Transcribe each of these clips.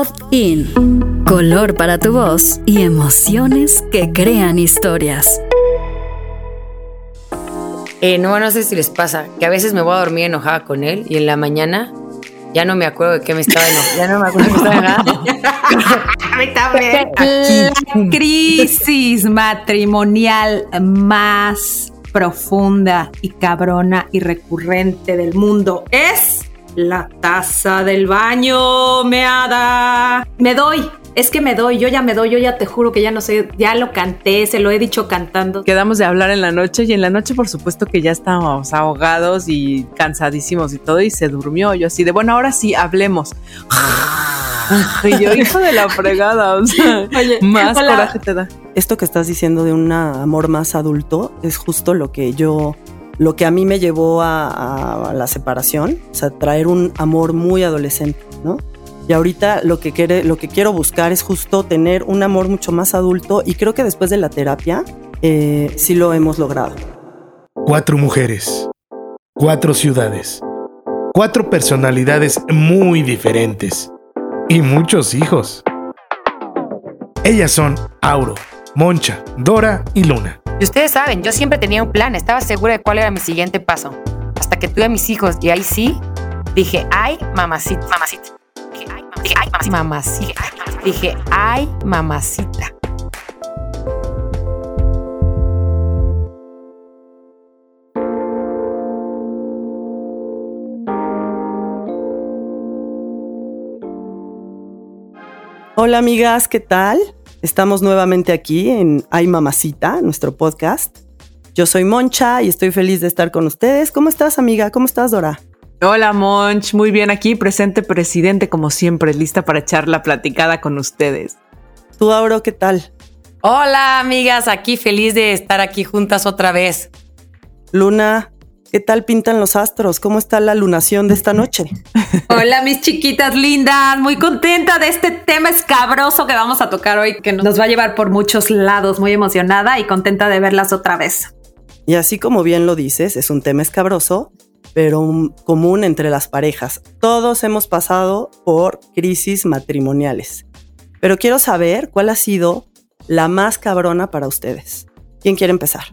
Pod In. Color para tu voz y emociones que crean historias. Eh, no, no sé si les pasa, que a veces me voy a dormir enojada con él y en la mañana ya no me acuerdo de qué me estaba enojada. Ya no me acuerdo de qué estaba enojada. La crisis matrimonial más profunda y cabrona y recurrente del mundo es la taza del baño meada. Me doy. Es que me doy, yo ya me doy, yo ya te juro que ya no sé, ya lo canté, se lo he dicho cantando. Quedamos de hablar en la noche y en la noche por supuesto que ya estábamos ahogados y cansadísimos y todo y se durmió. Yo así de, bueno, ahora sí, hablemos. y yo, hijo de la fregada, o sea, más coraje te da. Esto que estás diciendo de un amor más adulto es justo lo que yo lo que a mí me llevó a, la separación, o sea, traer un amor muy adolescente, ¿no? Y ahorita lo que, quiere, lo que quiero buscar es justo tener un amor mucho más adulto y creo que después de la terapia eh, sí lo hemos logrado. Cuatro mujeres, cuatro ciudades, cuatro personalidades muy diferentes y muchos hijos. Ellas son Auro, Moncha, Dora y Luna. Y ustedes saben, yo siempre tenía un plan, estaba segura de cuál era mi siguiente paso. Hasta que tuve a mis hijos y ahí sí dije, ay, mamacita, mamacita. Dije, ay, mamacita. Dije, ay, mamacita. Hola amigas, ¿qué tal? Estamos nuevamente aquí en Ay Mamacita, nuestro podcast. Yo soy Moncha y estoy feliz de estar con ustedes. ¿Cómo estás, amiga? ¿Cómo estás, Dora? Hola, Monch. Muy bien aquí, presente presidente como siempre, lista para echar la platicada con ustedes. ¿Tú, Auro, qué tal? Hola, amigas. Aquí feliz de estar aquí juntas otra vez. Luna, ¿Qué tal pintan los astros? ¿Cómo está la lunación de esta noche? Hola, mis chiquitas lindas. Muy contenta de este tema escabroso que vamos a tocar hoy, que nos va a llevar por muchos lados. Muy emocionada y contenta de verlas otra vez. Y así como bien lo dices, es un tema escabroso, pero común entre las parejas. Todos hemos pasado por crisis matrimoniales. Pero quiero saber cuál ha sido la más cabrona para ustedes. ¿Quién quiere empezar?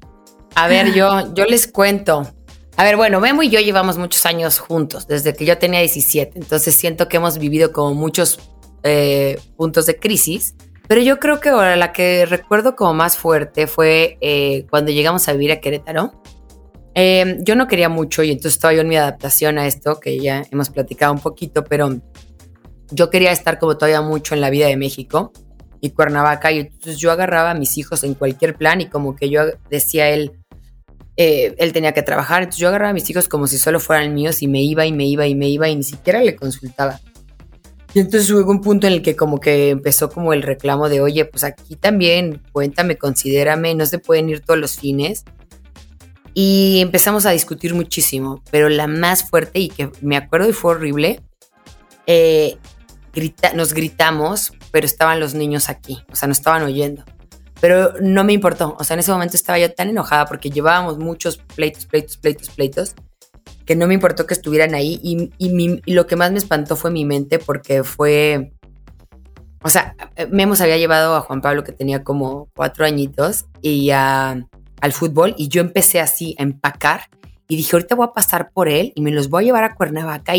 A ver, yo, yo les cuento. A ver, bueno, Memo y yo llevamos muchos años juntos, desde que yo tenía 17, entonces siento que hemos vivido como muchos eh, puntos de crisis, pero yo creo que ahora la que recuerdo como más fuerte fue eh, cuando llegamos a vivir a Querétaro. Eh, yo no quería mucho y entonces estaba en mi adaptación a esto, que ya hemos platicado un poquito, pero yo quería estar como todavía mucho en la vida de México y Cuernavaca, y entonces yo agarraba a mis hijos en cualquier plan y como que yo decía él, eh, él tenía que trabajar, entonces yo agarraba a mis hijos como si solo fueran míos y me iba y me iba y me iba y ni siquiera le consultaba. Y entonces hubo un punto en el que como que empezó como el reclamo de, oye, pues aquí también, cuéntame, considérame, no se pueden ir todos los fines. Y empezamos a discutir muchísimo, pero la más fuerte y que me acuerdo y fue horrible, eh, grita, nos gritamos, pero estaban los niños aquí, o sea, no estaban oyendo pero no me importó. O sea, en ese momento estaba yo tan enojada porque llevábamos muchos pleitos, pleitos, pleitos, pleitos, que no me importó que estuvieran ahí. Y, y, lo que más me espantó fue mi mente porque fue. O sea, Memos había llevado a Juan Pablo, que tenía como cuatro añitos, y al fútbol, y yo empecé así a empacar. Y dije, ahorita voy a pasar por él y me los voy a llevar a Cuernavaca. O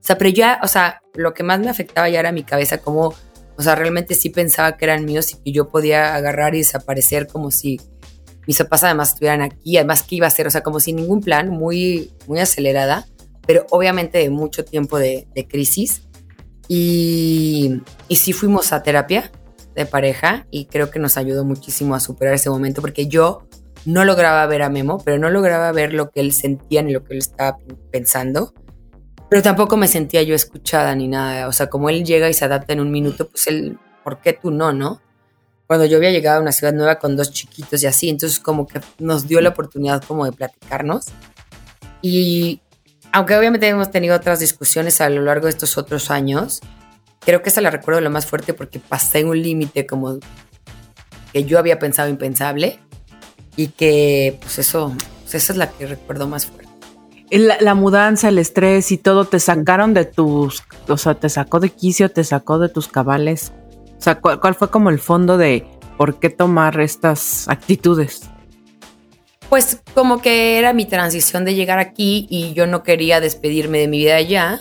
sea, pero ya, o sea, lo que más me afectaba ya era mi cabeza, como o sea, realmente sí pensaba que eran míos y que yo podía agarrar y desaparecer como si mis papás además estuvieran aquí, además que iba a ser, o sea, como sin ningún plan, muy, muy acelerada, pero obviamente de mucho tiempo de, crisis. Y, y sí fuimos a terapia de pareja y creo que nos ayudó muchísimo a superar ese momento porque yo no lograba ver a Memo, pero no lograba ver lo que él sentía ni lo que él estaba pensando. Pero tampoco me sentía yo escuchada ni nada. O sea, como él llega y se adapta en un minuto, pues él, ¿por qué tú no, no? Cuando yo había llegado a una ciudad nueva con dos chiquitos y así, entonces como que nos dio la oportunidad como de platicarnos. Y aunque obviamente hemos tenido otras discusiones a lo largo de estos otros años, creo que esa la recuerdo lo más fuerte porque pasé un límite como que yo había pensado impensable y que pues eso, esa es la que recuerdo más fuerte. La, la, mudanza, el estrés y todo te sacaron de tus, o sea, te sacó de quicio, te sacó de tus cabales. O sea, ¿cuál, cuál fue como el fondo de por qué tomar estas actitudes? Pues como que era mi transición de llegar aquí y yo no quería despedirme de mi vida allá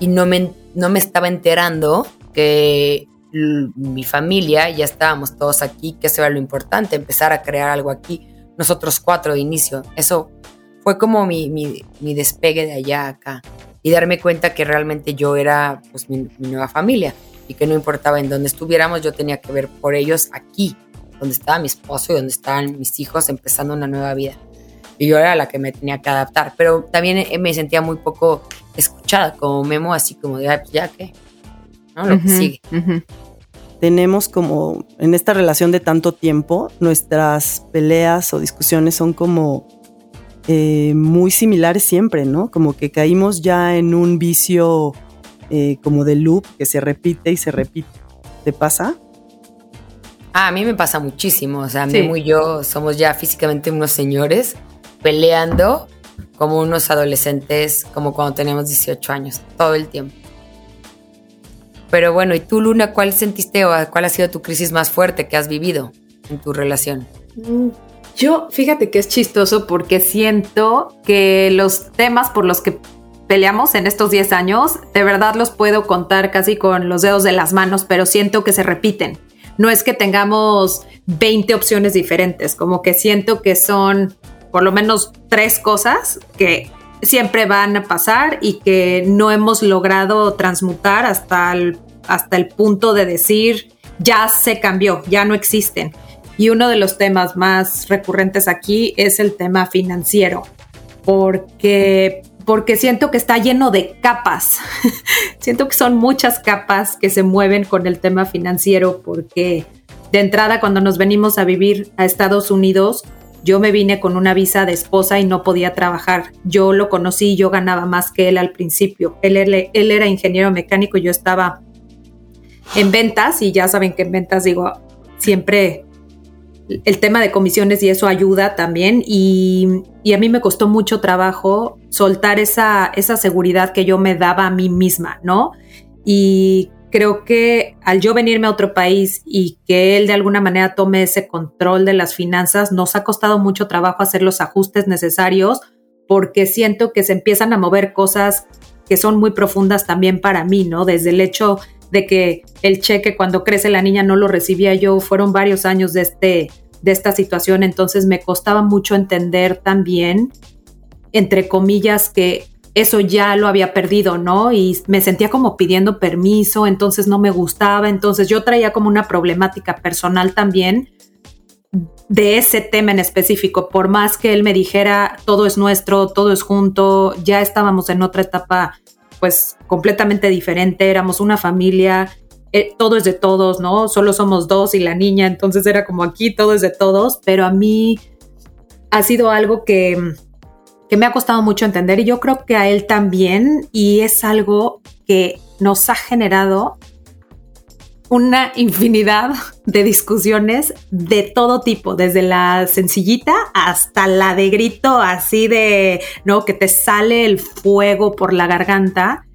y no me, no me estaba enterando que mi familia, ya estábamos todos aquí, que eso era lo importante, empezar a crear algo aquí, nosotros cuatro de inicio. Eso fue como mi, mi, mi despegue de allá acá y darme cuenta que realmente yo era pues mi, mi nueva familia y que no importaba en dónde estuviéramos, yo tenía que ver por ellos aquí, donde estaba mi esposo y donde estaban mis hijos empezando una nueva vida. Y yo era la que me tenía que adaptar, pero también eh, me sentía muy poco escuchada, como Memo, así como de, pues ya que, ¿no? Lo que sigue. Tenemos como, en esta relación de tanto tiempo, nuestras peleas o discusiones son como eh, muy similares siempre, ¿no? Como que caímos ya en un vicio eh, como de loop que se repite y se repite. ¿Te pasa? Ah, a mí me pasa muchísimo. O sea, Memo y yo somos ya físicamente unos señores peleando como unos adolescentes, como cuando teníamos 18 años, todo el tiempo. Pero bueno, ¿y tú, Luna, cuál sentiste o cuál ha sido tu crisis más fuerte que has vivido en tu relación? Mm, yo, fíjate que es chistoso porque siento que los temas por los que peleamos en estos 10 años, de verdad los puedo contar casi con los dedos de las manos, pero siento que se repiten. No es que tengamos 20 opciones diferentes, como que siento que son por lo menos tres cosas que siempre van a pasar y que no hemos logrado transmutar hasta el, hasta el punto de decir, ya se cambió, ya no existen. Y uno de los temas más recurrentes aquí es el tema financiero, porque, porque siento que está lleno de capas. siento que son muchas capas que se mueven con el tema financiero, porque de entrada cuando nos venimos a vivir a Estados Unidos, yo me vine con una visa de esposa y no podía trabajar. Yo lo conocí y yo ganaba más que él al principio. Él, él, era ingeniero mecánico y yo estaba en ventas y ya saben que en ventas digo, siempre el tema de comisiones y eso ayuda también y, y, a mí me costó mucho trabajo soltar esa, esa seguridad que yo me daba a mí misma, ¿no? Y creo que al yo venirme a otro país y que él de alguna manera tome ese control de las finanzas, nos ha costado mucho trabajo hacer los ajustes necesarios porque siento que se empiezan a mover cosas que son muy profundas también para mí, ¿no? Desde el hecho de que el cheque cuando crece la niña no lo recibía yo, fueron varios años de, este, de esta situación, entonces me costaba mucho entender también, entre comillas, que eso ya lo había perdido, ¿no? Y me sentía como pidiendo permiso, entonces no me gustaba, entonces yo traía como una problemática personal también de ese tema en específico, por más que él me dijera todo es nuestro, todo es junto, ya estábamos en otra etapa pues completamente diferente, éramos una familia, eh, todo es de todos, ¿no? Solo somos dos y la niña, entonces era como aquí todo es de todos, pero a mí ha sido algo que que me ha costado mucho entender y yo creo que a él también y es algo que nos ha generado una infinidad de discusiones de todo tipo, desde la sencillita hasta la de grito así de, ¿no? Que te sale el fuego por la garganta.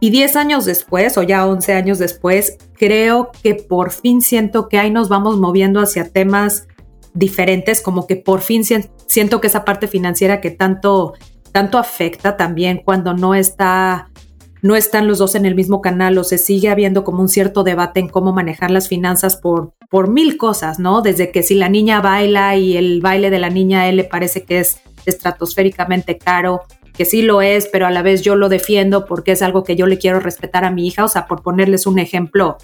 Y 10 años después, o ya 11 años después, creo que por fin siento que ahí nos vamos moviendo hacia temas diferentes, como que por fin siento que esa parte financiera que tanto, tanto afecta también cuando no está no están los dos en el mismo canal o se sigue habiendo como un cierto debate en cómo manejar las finanzas por, por mil cosas, ¿no? Desde que si la niña baila y el baile de la niña a él le parece que es estratosféricamente caro, que sí lo es, pero a la vez yo lo defiendo porque es algo que yo le quiero respetar a mi hija, o sea, por ponerles un ejemplo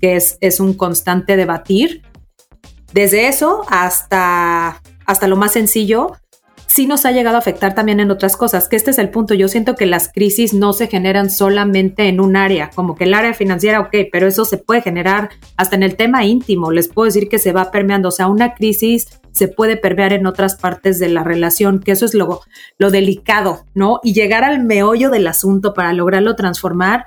que es, es un constante debatir. Desde eso hasta, hasta lo más sencillo, sí nos ha llegado a afectar también en otras cosas, que este es el punto. Yo siento que las crisis no se generan solamente en un área, como que el área financiera, ok, pero eso se puede generar hasta en el tema íntimo. Les puedo decir que se va permeando, o sea, una crisis se puede permear en otras partes de la relación, que eso es lo, lo delicado, ¿no? Y llegar al meollo del asunto para lograrlo transformar,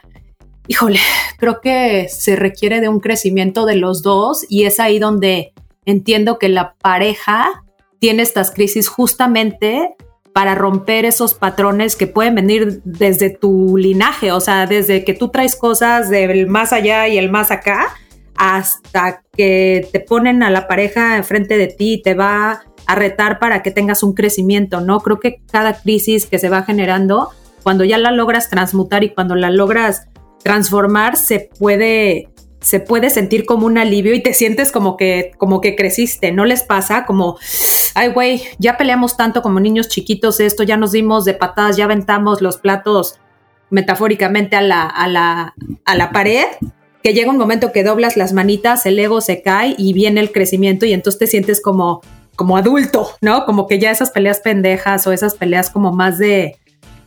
híjole, creo que se requiere de un crecimiento de los dos y es ahí donde entiendo que la pareja tiene estas crisis justamente para romper esos patrones que pueden venir desde tu linaje, o sea, desde que tú traes cosas del más allá y el más acá, hasta que te ponen a la pareja enfrente de ti y te va a retar para que tengas un crecimiento, ¿no? Creo que cada crisis que se va generando, cuando ya la logras transmutar y cuando la logras transformar, se puede se puede sentir como un alivio y te sientes como que, como que creciste. ¿No les pasa? Como, ay, güey, ya peleamos tanto como niños chiquitos esto, ya nos dimos de patadas, ya aventamos los platos metafóricamente a la, a la, a la pared, que llega un momento que doblas las manitas, el ego se cae y viene el crecimiento y entonces te sientes como, como adulto, ¿no? Como que ya esas peleas pendejas o esas peleas como más de,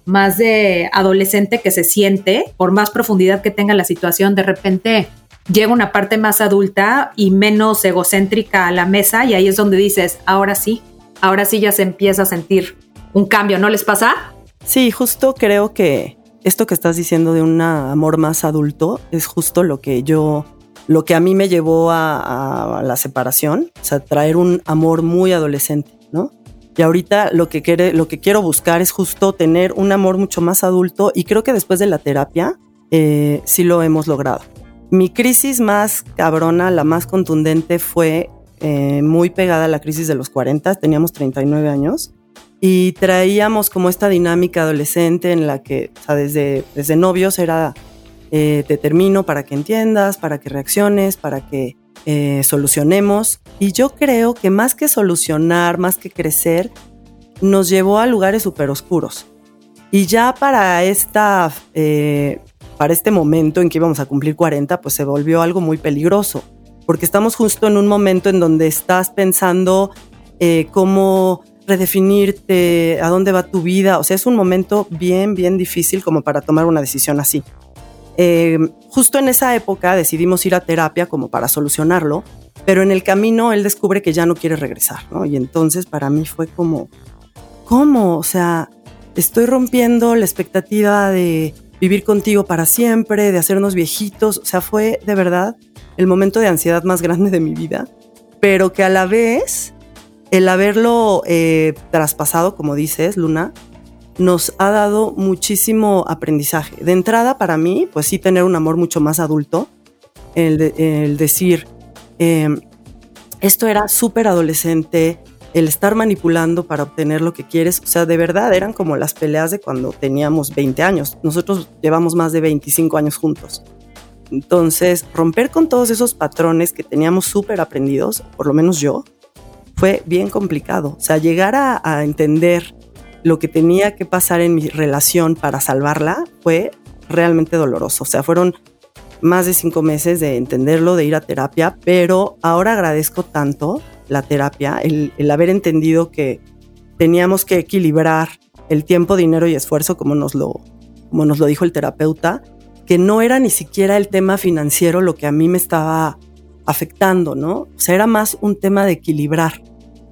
más de adolescente que se siente, por más profundidad que tenga la situación, de repente llega una parte más adulta y menos egocéntrica a la mesa y ahí es donde dices, ahora sí, ahora sí ya se empieza a sentir un cambio, ¿no les pasa? Sí, justo creo que esto que estás diciendo de un amor más adulto es justo lo que yo, lo que a mí me llevó a, la separación, o sea, traer un amor muy adolescente, ¿no? Y ahorita lo que, quiere, lo que quiero buscar es justo tener un amor mucho más adulto y creo que después de la terapia eh, sí lo hemos logrado. Mi crisis más cabrona, la más contundente, fue eh, muy pegada a la crisis de los 40, teníamos 39 años y traíamos como esta dinámica adolescente en la que, o sea, desde, desde novios era eh, te termino para que entiendas, para que reacciones, para que eh, solucionemos. Y yo creo que más que solucionar, más que crecer, nos llevó a lugares súper oscuros. Y ya para esta para este momento en que íbamos a cumplir 40, pues se volvió algo muy peligroso, porque estamos justo en un momento en donde estás pensando eh, cómo redefinirte, a dónde va tu vida, o sea, es un momento bien, bien difícil como para tomar una decisión así. Eh, justo en esa época decidimos ir a terapia como para solucionarlo, pero en el camino él descubre que ya no quiere regresar, ¿no? Y entonces para mí fue como, ¿cómo? O sea, estoy rompiendo la expectativa de vivir contigo para siempre, de hacernos viejitos. O sea, fue de verdad el momento de ansiedad más grande de mi vida, pero que a la vez el haberlo eh, traspasado, como dices, Luna, nos ha dado muchísimo aprendizaje. De entrada, para mí, pues sí, tener un amor mucho más adulto, el, decir, em, esto era súper adolescente, el estar manipulando para obtener lo que quieres, o sea, de verdad eran como las peleas de cuando teníamos 20 años. Nosotros llevamos más de 25 años juntos. Entonces, romper con todos esos patrones que teníamos súper aprendidos, por lo menos yo, fue bien complicado. O sea, llegar a, entender lo que tenía que pasar en mi relación para salvarla fue realmente doloroso. O sea, fueron más de cinco meses de entenderlo, de ir a terapia, pero ahora agradezco tanto la terapia, el, haber entendido que teníamos que equilibrar el tiempo, dinero y esfuerzo, como nos, lo, como nos lo dijo el terapeuta, que no era ni siquiera el tema financiero lo que a mí me estaba afectando, ¿no? O sea, era más un tema de equilibrar,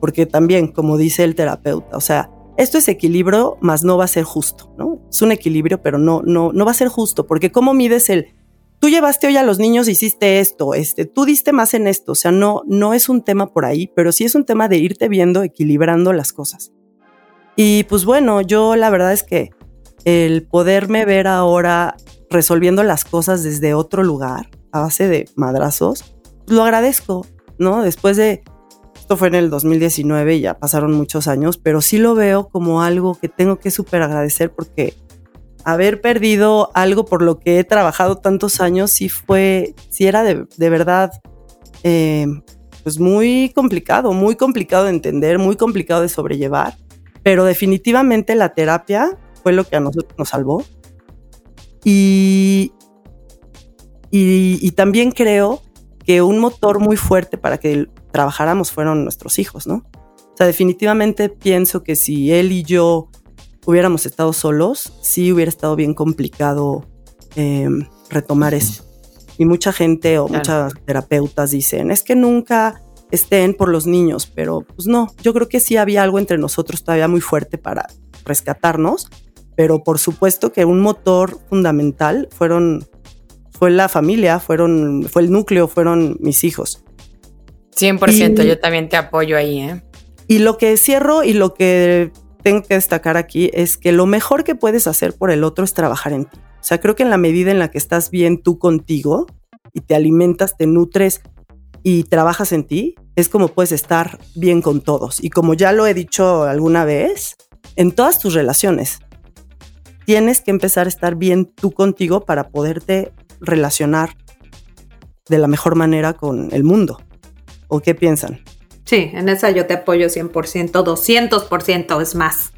porque también, como dice el terapeuta, o sea, esto es equilibrio, más no va a ser justo, ¿no? Es un equilibrio, pero no, no, no va a ser justo, porque ¿cómo mides el tú llevaste hoy a los niños, hiciste esto, este, tú diste más en esto, o sea, no, no es un tema por ahí, pero sí es un tema de irte viendo, equilibrando las cosas. Y pues bueno, yo la verdad es que el poderme ver ahora resolviendo las cosas desde otro lugar, a base de madrazos, lo agradezco, ¿no? Después de, esto fue en el 2019 y ya pasaron muchos años, pero sí lo veo como algo que tengo que súper agradecer porque haber perdido algo por lo que he trabajado tantos años sí fue, sí era de, verdad, eh, pues muy complicado, muy complicado de entender, muy complicado de sobrellevar, pero definitivamente la terapia fue lo que a nosotros nos salvó. Y, y, y también creo que un motor muy fuerte para que trabajáramos fueron nuestros hijos, ¿no? O sea, definitivamente pienso que si él y yo hubiéramos estado solos, sí hubiera estado bien complicado em, retomar eso. Y mucha gente o muchas terapeutas dicen, es que nunca estén por los niños, pero pues no, yo creo que sí había algo entre nosotros todavía muy fuerte para rescatarnos, pero por supuesto que un motor fundamental fueron, fue la familia, fueron, fue el núcleo, fueron mis hijos. 100%, yo también te apoyo ahí, ¿eh? Y lo que cierro y lo que tengo que destacar aquí es que lo mejor que puedes hacer por el otro es trabajar en ti. O sea, creo que en la medida en la que estás bien tú contigo y te alimentas, te nutres y trabajas en ti, es como puedes estar bien con todos. Y como ya lo he dicho alguna vez, en todas tus relaciones, tienes que empezar a estar bien tú contigo para poderte relacionar de la mejor manera con el mundo. ¿O qué piensan? Sí, en esa yo te apoyo 100%, 200% es más.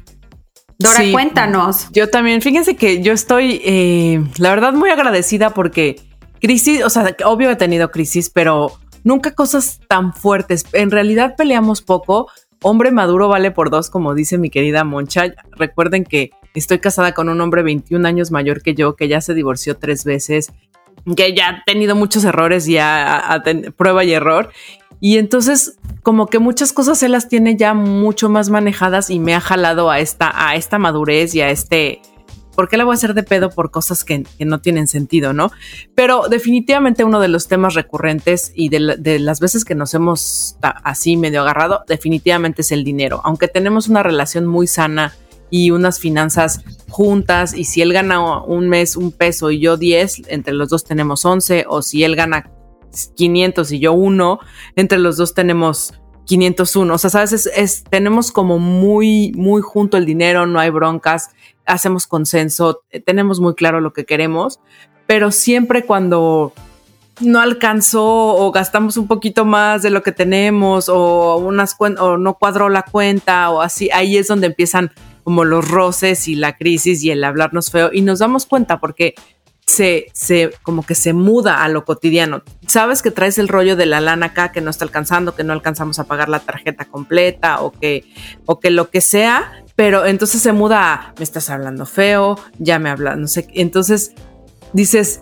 Dora, cuéntanos. Yo también, fíjense que yo estoy, eh, la verdad, muy agradecida porque crisis, o sea, obvio he tenido crisis, pero nunca cosas tan fuertes. En realidad peleamos poco. Hombre maduro vale por dos, como dice mi querida Moncha. Recuerden que estoy casada con un hombre 21 años mayor que yo, que ya se divorció tres veces, que ya ha tenido muchos errores, ya prueba y error. Y entonces como que muchas cosas él las tiene ya mucho más manejadas y me ha jalado a esta, a esta madurez y a este, ¿por qué le voy a hacer de pedo por cosas que, no tienen sentido, no? Pero definitivamente uno de los temas recurrentes y de, de, las veces que nos hemos así medio agarrado, definitivamente es el dinero. Aunque tenemos una relación muy sana y unas finanzas juntas y si él gana un mes un peso y yo 10, entre los dos tenemos 11 o si él gana 500 y yo uno, entre los dos tenemos 501. O sea, sabes, es, tenemos como muy, muy junto el dinero, no hay broncas, hacemos consenso, eh, tenemos muy claro lo que queremos, pero siempre cuando no alcanzó o gastamos un poquito más de lo que tenemos o unas o no cuadró la cuenta o así, ahí es donde empiezan como los roces y la crisis y el hablarnos feo y nos damos cuenta porque se, se, como que se muda a lo cotidiano. Sabes que traes el rollo de la lana acá que no está alcanzando, que no alcanzamos a pagar la tarjeta completa o que, o que lo que sea, pero entonces se muda a, me estás hablando feo, ya me hablas, no sé, entonces dices,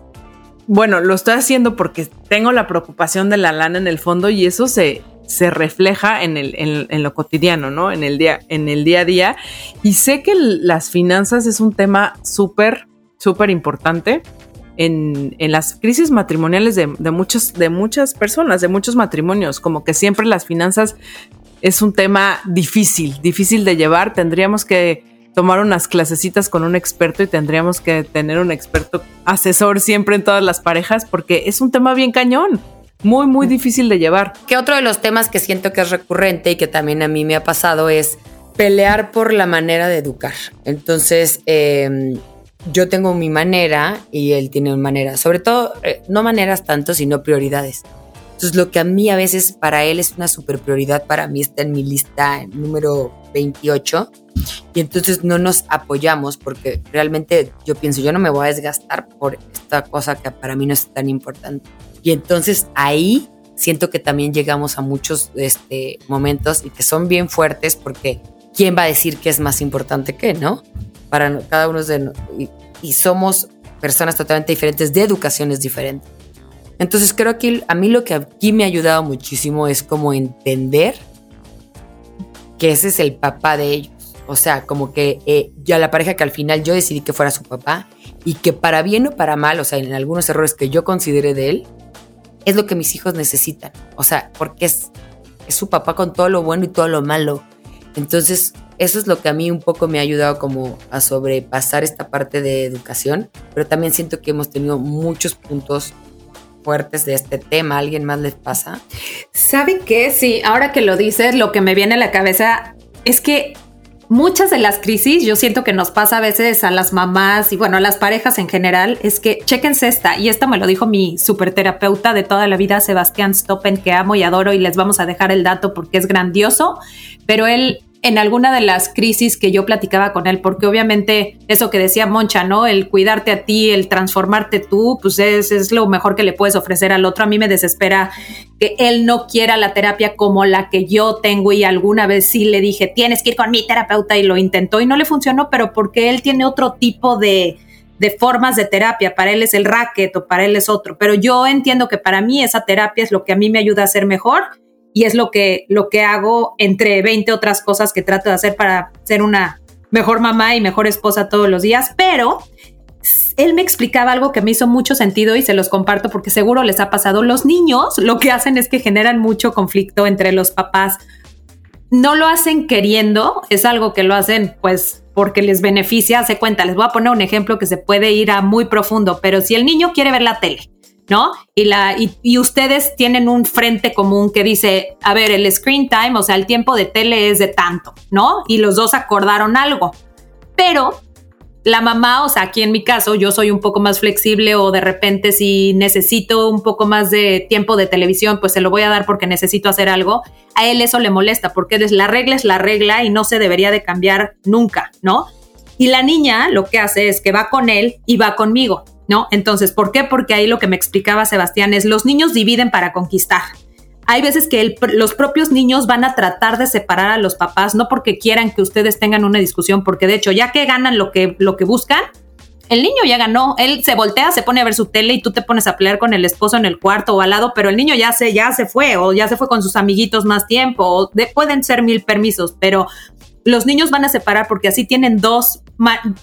bueno, lo estoy haciendo porque tengo la preocupación de la lana en el fondo y eso se, se refleja en, el, en, lo cotidiano, ¿no? En el, día, en el día a día. Y sé que las finanzas es un tema súper súper importante en, las crisis matrimoniales de, muchos, de muchas personas, de muchos matrimonios, como que siempre las finanzas es un tema difícil, difícil de llevar. Tendríamos que tomar unas clasecitas con un experto y tendríamos que tener un experto asesor siempre en todas las parejas porque es un tema bien cañón. Muy, muy difícil de llevar. Que otro de los temas que siento que es recurrente y que también a mí me ha pasado es pelear por la manera de educar. Entonces, eh, yo tengo mi manera y él tiene una manera. Sobre todo, eh, no maneras tanto, sino prioridades. Entonces, lo que a mí a veces para él es una super prioridad, para mí está en mi lista número 28. Y entonces no nos apoyamos porque realmente yo pienso, yo no me voy a desgastar por esta cosa que para mí no es tan importante. Y entonces ahí siento que también llegamos a muchos este, momentos y que son bien fuertes porque ¿quién va a decir qué es más importante que, no? Para cada uno de y, y somos personas totalmente diferentes de educaciones diferentes. Entonces creo que a mí lo que aquí me ha ayudado muchísimo es como entender que ese es el papá de ellos. O sea, como que eh, ya la pareja que al final yo decidí que fuera su papá y que para bien o para mal, o sea, en algunos errores que yo consideré de él, es lo que mis hijos necesitan. O sea, porque es, es su papá con todo lo bueno y todo lo malo. Entonces, eso es lo que a mí un poco me ha ayudado como a sobrepasar esta parte de educación, pero también siento que hemos tenido muchos puntos fuertes de este tema. alguien más les pasa? ¿Sabe qué? Sí, ahora que lo dices, lo que me viene a la cabeza es que muchas de las crisis, yo siento que nos pasa a veces a las mamás y bueno, a las parejas en general, es que chequense esta, y esta me lo dijo mi superterapeuta de toda la vida, Sebastián Stoppen, que amo y adoro, y les vamos a dejar el dato porque es grandioso, pero él en alguna de las crisis que yo platicaba con él, porque obviamente eso que decía Moncha, ¿no? El cuidarte a ti, el transformarte tú, pues es, es, lo mejor que le puedes ofrecer al otro. A mí me desespera que él no quiera la terapia como la que yo tengo y alguna vez sí le dije, tienes que ir con mi terapeuta y lo intentó y no le funcionó, pero porque él tiene otro tipo de, de formas de terapia. Para él es el racket o para él es otro, pero yo entiendo que para mí esa terapia es lo que a mí me ayuda a ser mejor y es lo que, lo que hago entre 20 otras cosas que trato de hacer para ser una mejor mamá y mejor esposa todos los días, pero él me explicaba algo que me hizo mucho sentido y se los comparto porque seguro les ha pasado. Los niños lo que hacen es que generan mucho conflicto entre los papás no lo hacen queriendo, es algo que lo hacen pues porque les beneficia, se cuenta, les voy a poner un ejemplo que se puede ir a muy profundo, pero si el niño quiere ver la tele, ¿no? Y, la, y, ustedes tienen un frente común que dice, a ver, el screen time, o sea, el tiempo de tele es de tanto, ¿no? Y los dos acordaron algo. Pero la mamá, o sea, aquí en mi caso, yo soy un poco más flexible o de repente si necesito un poco más de tiempo de televisión, pues se lo voy a dar porque necesito hacer algo. A él eso le molesta porque la regla es la regla y no se debería de cambiar nunca, ¿no? Y la niña lo que hace es que va con él y va conmigo. ¿No? Entonces, ¿por qué? Porque ahí lo que me explicaba Sebastián es los niños dividen para conquistar. Hay veces que los propios niños van a tratar de separar a los papás, no porque quieran que ustedes tengan una discusión, porque de hecho, ya que ganan lo que, lo que buscan, el niño ya ganó, él se voltea, se pone a ver su tele y tú te pones a pelear con el esposo en el cuarto o al lado, pero el niño ya se, ya se fue o ya se fue con sus amiguitos más tiempo, o pueden ser mil permisos, pero los niños van a separar porque así tienen dos,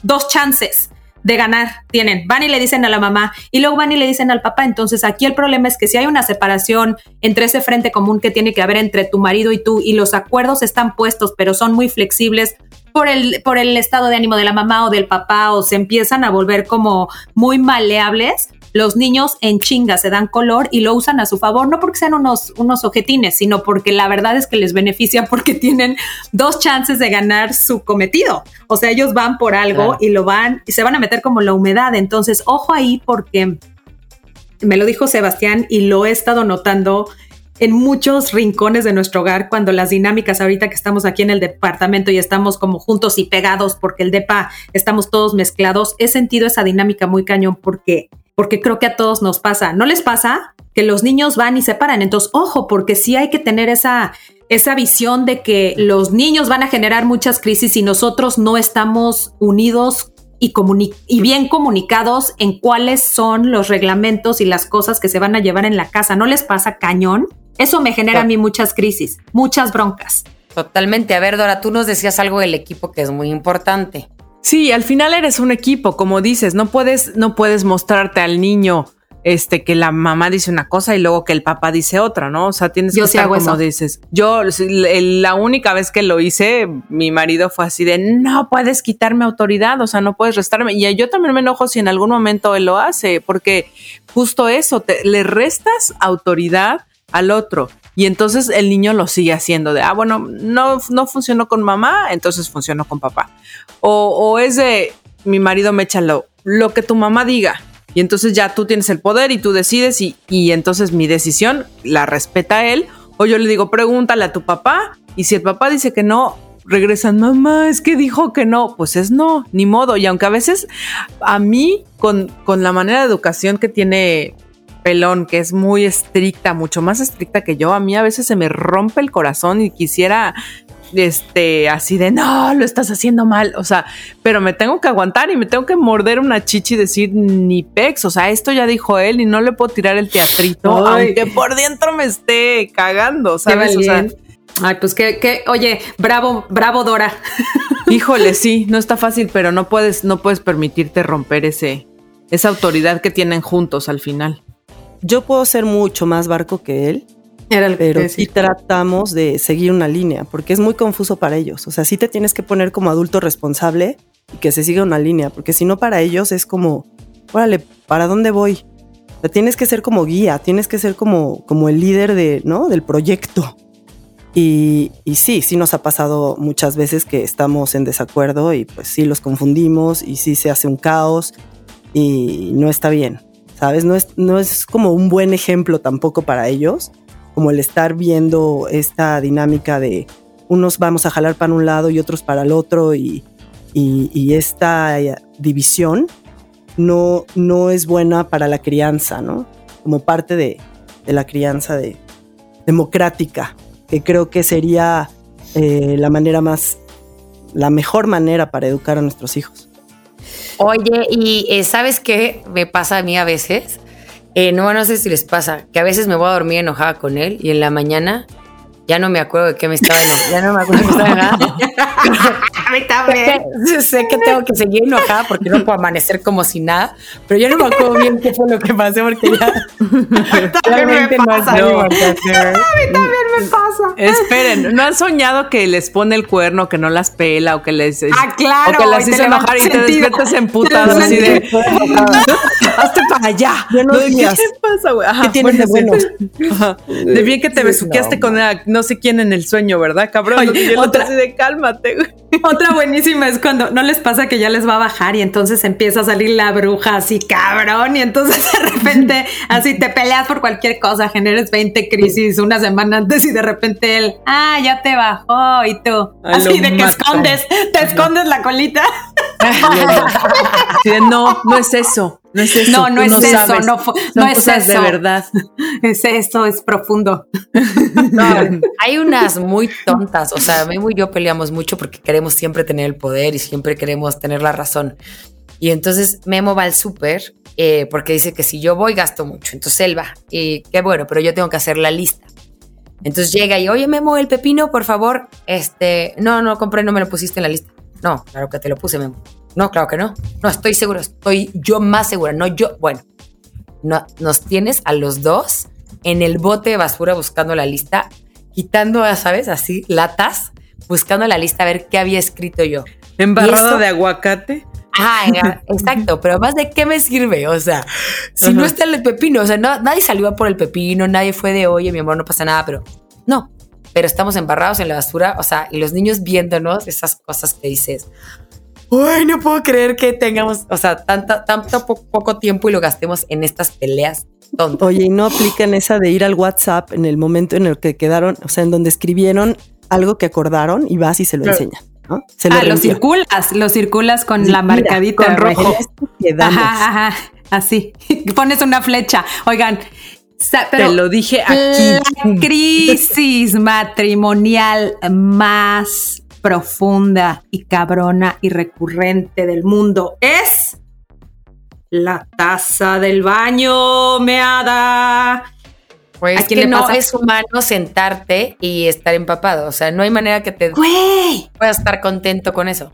dos chances de ganar tienen. Van y le dicen a la mamá y luego van y le dicen al papá. Entonces aquí el problema es que si hay una separación entre ese frente común que tiene que haber entre tu marido y tú y los acuerdos están puestos pero son muy flexibles por el, por el estado de ánimo de la mamá o del papá o se empiezan a volver como muy maleables, los niños en chinga se dan color y lo usan a su favor, no porque sean unos, unos ojetines, sino porque la verdad es que les beneficia porque tienen dos chances de ganar su cometido. O sea, ellos van por algo y lo van y se van a meter como la humedad. Entonces, ojo ahí porque me lo dijo Sebastián y lo he estado notando en muchos rincones de nuestro hogar cuando las dinámicas ahorita que estamos aquí en el departamento y estamos como juntos y pegados porque el depa estamos todos mezclados, he sentido esa dinámica muy cañón porque porque creo que a todos nos pasa. ¿No les pasa que los niños van y se paran? Entonces, ojo, porque sí hay que tener esa, esa visión de que los niños van a generar muchas crisis y nosotros no estamos unidos y, y bien comunicados en cuáles son los reglamentos y las cosas que se van a llevar en la casa. ¿No les pasa cañón? Eso me genera a mí muchas crisis, muchas broncas. Totalmente. A ver, Dora, tú nos decías algo del equipo que es muy importante. Sí, al final eres un equipo, como dices, no puedes, no puedes mostrarte al niño este que la mamá dice una cosa y luego que el papá dice otra, ¿no? O sea, tienes yo que estar como dices. Yo la única vez que lo hice, mi marido fue así de no puedes quitarme autoridad, o sea, no puedes restarme. Y yo también me enojo si en algún momento él lo hace, porque justo eso, te, le restas autoridad al otro. Y entonces el niño lo sigue haciendo de, ah, bueno, no, no funcionó con mamá, entonces funcionó con papá. O, es de, mi marido me echa lo, lo que tu mamá diga. Y entonces ya tú tienes el poder y tú decides y, y entonces mi decisión la respeta él. O yo le digo, pregúntale a tu papá. Y si el papá dice que no, regresan, mamá, es que dijo que no, pues es no, ni modo. Y aunque a veces a mí, con, con la manera de educación que tiene pelón, que es muy estricta, mucho más estricta que yo, a mí a veces se me rompe el corazón y quisiera este, así de, no, lo estás haciendo mal, o sea, pero me tengo que aguantar y me tengo que morder una chichi y decir, ni pex, o sea, esto ya dijo él y no le puedo tirar el teatrito, aunque por dentro me esté cagando, ¿sabes? O sea, Ay, pues que, que, oye, bravo, bravo Dora. Híjole, sí, no está fácil, pero no puedes, no puedes permitirte romper ese, esa autoridad que tienen juntos al final yo puedo ser mucho más barco que él, pero sí tratamos de seguir una línea, porque es muy confuso para ellos. O sea, sí te tienes que poner como adulto responsable y que se siga una línea, porque si no para ellos es como, órale, ¿para dónde voy? O sea, tienes que ser como guía, tienes que ser como, como el líder de, ¿no? del proyecto. Y, y, sí, sí nos ha pasado muchas veces que estamos en desacuerdo y pues sí los confundimos y sí se hace un caos y no está bien. ¿Sabes? No es, no es como un buen ejemplo tampoco para ellos, como el estar viendo esta dinámica de unos vamos a jalar para un lado y otros para el otro y, y, esta división no, no es buena para la crianza, ¿no? Como parte de, de la crianza de, democrática, que creo que sería eh, la manera más, la mejor manera para educar a nuestros hijos. Oye, y eh, ¿sabes qué me pasa a mí a veces? Eh, no, no sé si les pasa, que a veces me voy a dormir enojada con él y en la mañana ya no me acuerdo de qué me estaba enojada. Ya no me acuerdo de qué estaba enojada. a mí también. Sé que tengo que seguir enojada porque no puedo amanecer como si nada, pero yo no me acuerdo bien qué fue lo que pasó porque ya también me pasa. No, a mí también me pasa? Esperen, ¿no han soñado que les pone el cuerno, que no las pela o que les. Ah, claro. O que las y te hizo enojar y te despiertas sentido. emputada así de. Hazte para allá. Buenos ¿Qué días. pasa, güey? Ajá, ¿Qué tienes de bueno. Ajá. De bien que te Sí, besuqueaste no, con una- no sé quién en el sueño, ¿verdad, cabrón? Oye, y el otro otra- así de cálmate, güey. Otra buenísima es cuando no les pasa que ya les va a bajar y entonces empieza a salir la bruja así cabrón y entonces de repente así te peleas por cualquier cosa, generes 20 crisis una semana antes y de repente él, ah, ya te bajó y tú, Ay, así de que mato. escondes, te escondes la colita. Así de, no, no es eso. No es eso. No, no es eso, no es cosas de eso. verdad. Es esto, es profundo. No, hay unas muy tontas, o sea, Memo y yo peleamos mucho porque queremos siempre tener el poder y siempre queremos tener la razón. Y entonces Memo va al súper eh, porque dice que si yo voy gasto mucho, entonces él va. Y qué bueno, pero yo tengo que hacer la lista. Entonces llega y, oye Memo, el pepino, por favor, este, no, no compré, no me lo pusiste en la lista. No, claro que te lo puse, Memo. No, claro que no. No, estoy seguro, estoy yo más segura, no yo. Bueno, no, nos tienes a los dos en el bote de basura buscando la lista, quitando, ¿sabes? Así, latas, buscando la lista a ver qué había escrito yo. Embarrado eso? de aguacate. Ajá, exacto, pero más de qué me sirve, o sea, si no está el pepino, o sea, no, nadie salió a por el pepino, nadie fue de, oye, mi amor, no pasa nada, pero no, pero estamos embarrados en la basura, o sea, y los niños viéndonos esas cosas que dices, uy, no puedo creer que tengamos, o sea, tanto, tanto po- poco tiempo y lo gastemos en estas peleas tontas. Oye, y no aplican esa de ir al WhatsApp en el momento en el que quedaron, o sea, en donde escribieron algo que acordaron y vas y se lo Claro. enseñan, ¿no? Se lo Ah, lo circulas, lo circulas con Sí, la mira, marcadita con rojo. Ajá, ajá, así. Pones una flecha. Oigan, pero Te lo dije aquí. la crisis matrimonial más profunda y cabrona y recurrente del mundo es la taza del baño meada. Pues ¿A quién que le no pasa? es humano sentarte y estar empapado, o sea, no hay manera que te Güey, puedas estar contento con eso.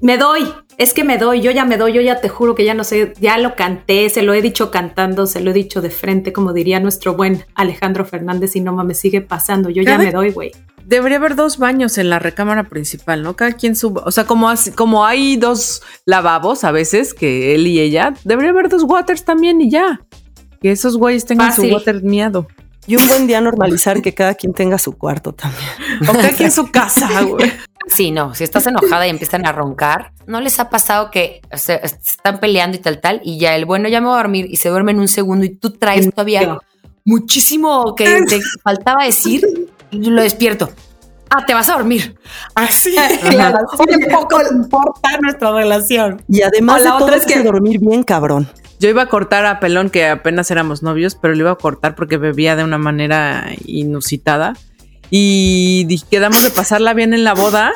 me doy, es que me doy, yo ya me doy, yo ya te juro que ya no sé, ya lo canté, se lo he dicho cantando, se lo he dicho de frente, como diría nuestro buen Alejandro Fernández, y no mames, sigue pasando, yo ya me doy, güey. Debería haber dos baños en la recámara principal, ¿no? Cada quien suba. O sea, como, así- como hay dos lavabos a veces, que él y ella, debería haber dos waters también y ya. Que esos güeyes tengan Fácil. su water miado. Y un buen día normalizar que cada quien tenga su cuarto también. O cada quien su casa, güey. Sí, no, si estás enojada y empiezan a roncar, ¿no les ha pasado que o se están peleando y tal, tal, y ya el bueno ya me voy a dormir y se duerme en un segundo y tú traes todavía muchísimo que te faltaba decir, y lo despierto. Ah, te vas a dormir. Así, claro, de poco importa nuestra relación. Y además de la todo otra es que- dormir bien cabrón. Yo iba a cortar a Pelón, que apenas éramos novios, pero lo iba a cortar porque bebía de una manera inusitada. Y quedamos de pasarla bien en la boda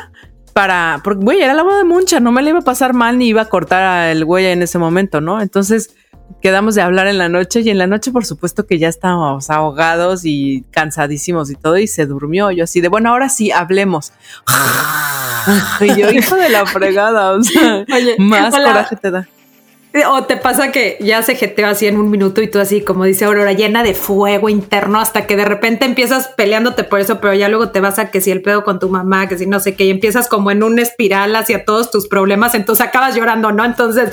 para. Porque, güey, era la boda de Muncha, no me la iba a pasar mal ni iba a cortar al güey en ese momento, ¿no? Entonces quedamos de hablar en la noche y en la noche, por supuesto, que ya estábamos ahogados y cansadísimos y todo, y se durmió. Yo así de, bueno, ahora sí, hablemos. y yo, hijo de la fregada, o sea, Oye, más hola. coraje te da. O te pasa que ya se jeteó así en un minuto y tú así, como dice Aurora, llena de fuego interno hasta que de repente empiezas peleándote por eso, pero ya luego te vas a que si el pedo con tu mamá, que si no sé qué, y empiezas como en una espiral hacia todos tus problemas, entonces acabas llorando, ¿no? Entonces,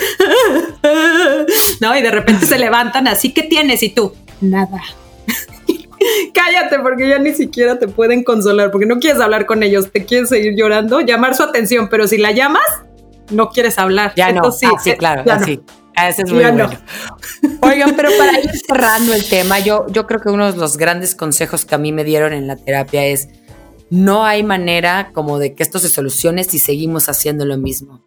¿no? Y de repente se levantan así, ¿qué tienes? Y tú, nada. Cállate porque ya ni siquiera te pueden consolar porque no quieres hablar con ellos, te quieres seguir llorando, llamar su atención, pero si la llamas, no quieres hablar. Ya no, Entonces, ah, sí, claro, ya no. así. Ah, Ese es muy no. bueno. Oigan, pero para ir cerrando el tema, yo, yo creo que uno de los grandes consejos que a mí me dieron en la terapia es no hay manera como de que esto se solucione si seguimos haciendo lo mismo.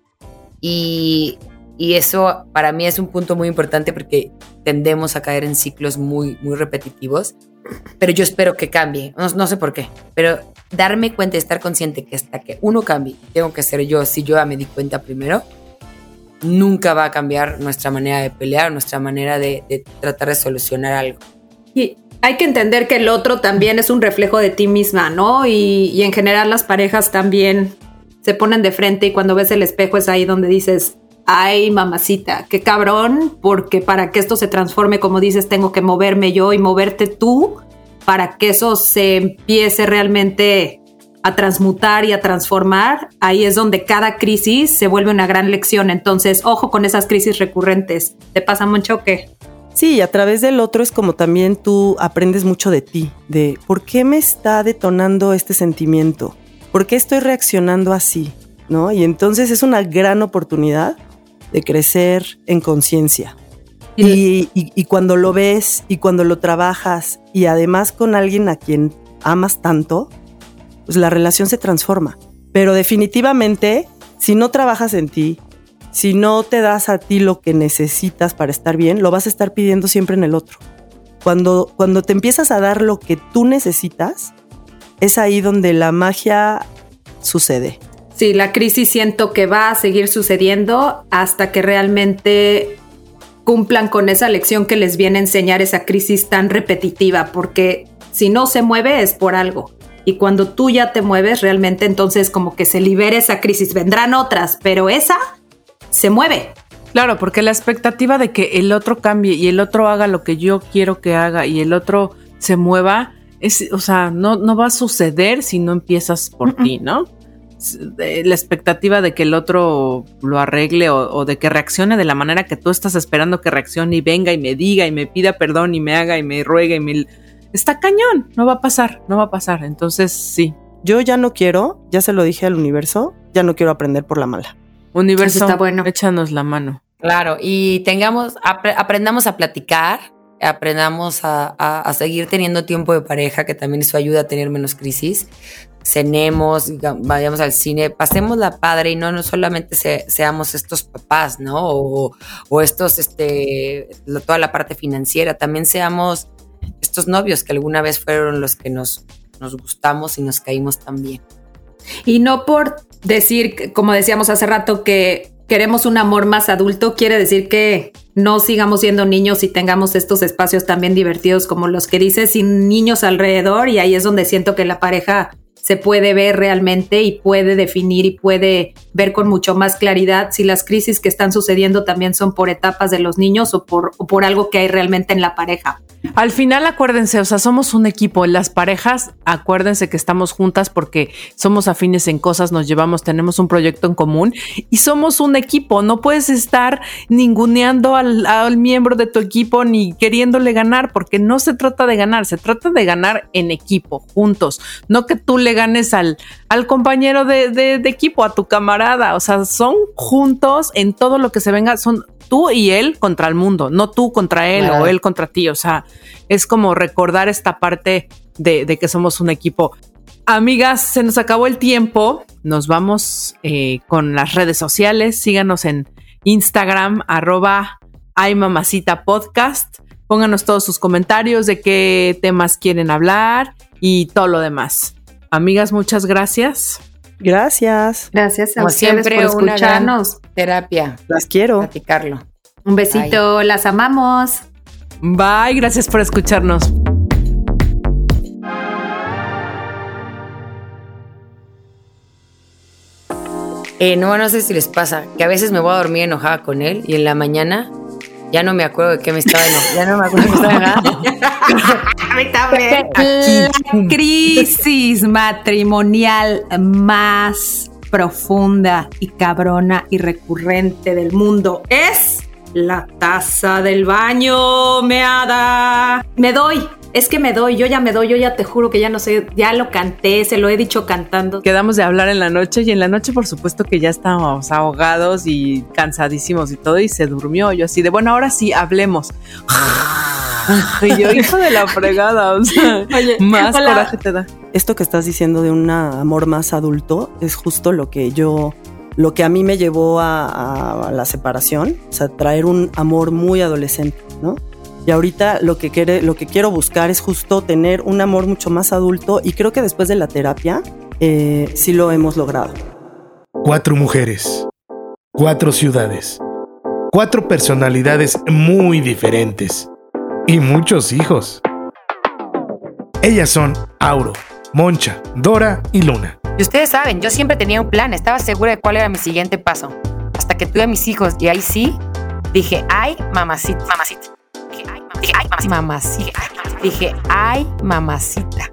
Y, y eso para mí es un punto muy importante porque tendemos a caer en ciclos muy, muy repetitivos. Pero yo espero que cambie. No, sé por qué. Pero darme cuenta y estar consciente que hasta que uno cambie, tengo que ser yo, si yo ya me di cuenta primero, nunca va a cambiar nuestra manera de pelear, nuestra manera de, tratar de solucionar algo. Y hay que entender que el otro también es un reflejo de ti misma, ¿no? Y en general las parejas también se ponen de frente y cuando ves el espejo es ahí donde dices, ay mamacita, qué cabrón, porque para que esto se transforme, como dices, tengo que moverme yo y moverte tú. para que eso se empiece realmente a transmutar y a transformar, ahí es donde cada crisis se vuelve una gran lección. Entonces, ojo con esas crisis recurrentes. ¿Te pasa mucho o qué? Sí, a través del otro es como también tú aprendes mucho de ti, de por qué me está detonando este sentimiento, por qué estoy reaccionando así, ¿no? Y entonces es una gran oportunidad de crecer en conciencia. Y, y, cuando lo ves y cuando lo trabajas y además con alguien a quien amas tanto, pues la relación se transforma. Pero definitivamente, si no trabajas en ti, si no te das a ti lo que necesitas para estar bien, lo vas a estar pidiendo siempre en el otro. Cuando, cuando te empiezas a dar lo que tú necesitas, es ahí donde la magia sucede. Sí, la crisis siento que va a seguir sucediendo hasta que realmente cumplan con esa lección que les viene a enseñar esa crisis tan repetitiva, porque si no se mueve es por algo. Y cuando tú ya te mueves, realmente entonces como que se libera esa crisis. Vendrán otras, pero esa se mueve. Claro, porque la expectativa de que el otro cambie y el otro haga lo que yo quiero que haga y el otro se mueva, es, o sea, no, no va a suceder si no empiezas por ti, ¿no? La expectativa de que el otro lo arregle o, de que reaccione de la manera que tú estás esperando que reaccione y venga y me diga y me pida perdón y me haga y me ruegue y me está cañón, no va a pasar, no va a pasar. Entonces, sí. Yo ya no quiero, ya se lo dije al universo, ya no quiero aprender por la mala. Universo, está bueno. échanos la mano. Claro, y tengamos, aprendamos a platicar, aprendamos a, seguir teniendo tiempo de pareja, que también eso ayuda a tener menos crisis. Cenemos, vayamos al cine, pasemos la padre y no, no solamente seamos estos papás, ¿no? O, o estos, este, toda la parte financiera, también seamos estos novios que alguna vez fueron los que nos, nos gustamos y nos caímos también. Y no por decir, como decíamos hace rato, que queremos un amor más adulto, quiere decir que no sigamos siendo niños y tengamos estos espacios también divertidos como los que dices, sin niños alrededor y ahí es donde siento que la pareja se puede ver realmente y puede definir y puede ver con mucho más claridad si las crisis que están sucediendo también son por etapas de los niños o por, por algo que hay realmente en la pareja. Al final acuérdense, o sea, somos un equipo. Las parejas, acuérdense que estamos juntas porque somos afines en cosas, nos llevamos, tenemos un proyecto en común y somos un equipo. No puedes estar ninguneando al, al miembro de tu equipo ni queriéndole ganar porque no se trata de ganar, se trata de ganar en equipo, juntos. No que tú le ganes al, al compañero de, equipo, a tu camarada. O sea, son juntos en todo lo que se venga, son tú y él contra el mundo, no tú contra él o él contra ti. O sea, es como recordar esta parte de, que somos un equipo. Amigas, se nos acabó el tiempo. Nos vamos eh, con las redes sociales. Síganos en Instagram, arroba Ay Mamacita Podcast. Pónganos todos sus comentarios de qué temas quieren hablar y todo lo demás. Amigas, muchas gracias. Gracias. Gracias a ustedes por escucharnos. terapia. Las quiero. Platicarlo. Un besito, las amamos. Bye, gracias por escucharnos. Eh, no, no sé si les pasa, que a veces me voy a dormir enojada con él y en la mañana ya no me acuerdo de qué me estaba enojando. Ya no me acuerdo de qué estaba enojando. La crisis matrimonial más profunda y cabrona y recurrente del mundo es la taza del baño meada. Me doy es que me doy, yo ya me doy, yo ya te juro que ya no sé, ya lo canté, se lo he dicho cantando. Quedamos de hablar en la noche y en la noche por supuesto que ya estábamos ahogados y cansadísimos y todo y se durmió. Yo así de, bueno, ahora sí, hablemos. y yo, hijo de la fregada, o sea, más coraje te da. Esto que estás diciendo de un amor más adulto es justo lo que yo lo que a mí me llevó a, a, la separación, o sea, traer un amor muy adolescente, ¿no? Y ahorita lo que, quiere, lo que quiero buscar es justo tener un amor mucho más adulto y creo que después de la terapia eh, sí lo hemos logrado. Cuatro mujeres, cuatro ciudades, cuatro personalidades muy diferentes y muchos hijos. Ellas son Auro, Moncha, Dora y Luna. Y ustedes saben, yo siempre tenía un plan, estaba segura de cuál era mi siguiente paso. Hasta que tuve a mis hijos y ahí sí dije, ay, mamacita, mamacita. Dije, ay, mamacita. Dije, ay, mamacita.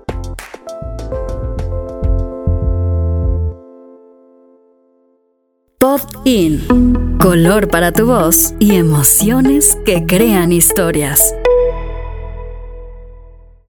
Pod In. Color para tu voz y emociones que crean historias.